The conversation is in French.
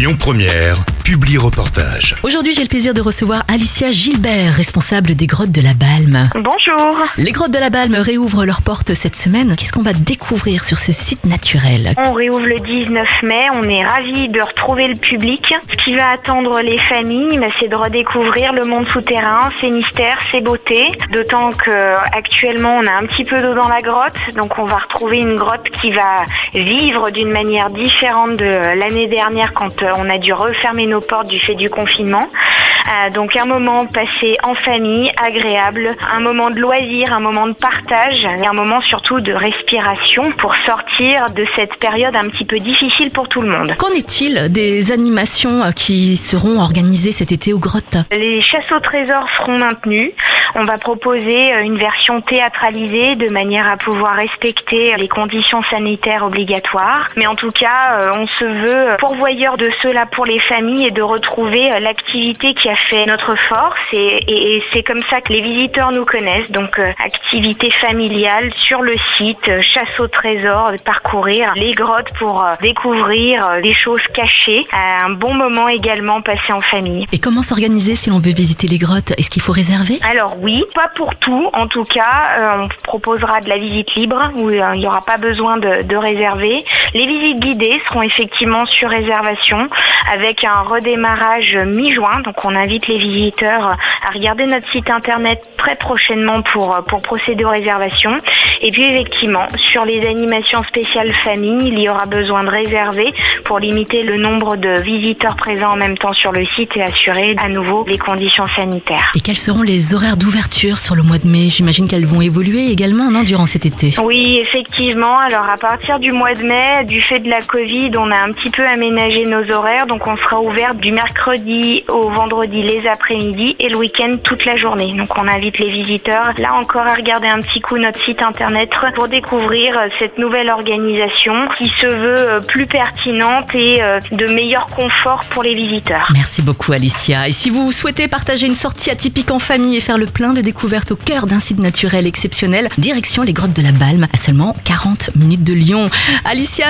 Lyon Première, publie reportage. Aujourd'hui, j'ai le plaisir de recevoir Alicia Gilbert, responsable des grottes de la Balme. Bonjour. Les grottes de la Balme réouvrent leurs portes cette semaine. Qu'est-ce qu'on va découvrir sur ce site naturel? On réouvre le 19 mai. On est ravis de retrouver le public. Ce qui va attendre les familles, bah, c'est de redécouvrir le monde souterrain, ses mystères, ses beautés. D'autant que actuellement, on a un petit peu d'eau dans la grotte, donc on va retrouver une grotte qui va vivre d'une manière différente de l'année dernière quand euh, on a dû refermer nos portes du fait du confinement. Euh, donc un moment passé en famille, agréable, un moment de loisir, un moment de partage et un moment surtout de respiration pour sortir de cette période un petit peu difficile pour tout le monde. Qu'en est-il des animations euh, qui seront organisées cet été aux grottes? Les chasses au trésor seront maintenues. On va proposer euh, une version théâtralisée de manière à pouvoir respecter les conditions sanitaires obligatoires. Mais en tout cas, on se veut pourvoyeur de cela pour les familles et de retrouver l'activité qui a fait notre force et, et- et c'est comme ça que les visiteurs nous connaissent. Donc euh, activité familiale sur le site, euh, chasse au trésor, parcourir les grottes pour euh, découvrir euh, des choses cachées. Euh, un bon moment également passé en famille. Et comment s'organiser si l'on veut visiter les grottes? Est-ce qu'il faut réserver? Alors oui, pas pour tout. En tout cas, euh, on proposera de la visite libre où euh, il n'y aura pas besoin de, de réserver. Les visites guidées seront effectivement sur réservation avec un redémarrage mi-juin. Donc on invite les visiteurs à regarder notre site internet très prochainement pour, euh, pour procéder aux réservations. Et puis effectivement, sur les animations spéciales famille, il y aura besoin de réserver pour limiter le nombre de visiteurs présents en même temps sur le site et assurer à nouveau les conditions sanitaires. Et quels seront les horaires d'ouverture sur le mois de mai? J'imagine qu'elles vont évoluer également, non, durant cet été? Oui, effectivement. Alors à partir du mois de mai, du fait de la Covid, on a un petit peu aménagé nos horaires. Donc on sera ouvert du mercredi au vendredi les après-midi et le week-end toute la journée. Donc on invite les visiteurs là encore à regarder un petit coup notre site internet pour découvrir euh, cette nouvelle organisation qui se veut euh, plus pertinente et euh, de meilleur confort pour les visiteurs. Merci beaucoup Alicia. Et si vous souhaitez partager une sortie atypique en famille et faire le plein de découvertes au cœur d'un site naturel exceptionnel, direction les grottes de la Balme, à seulement 40 minutes de Lyon. Alicia,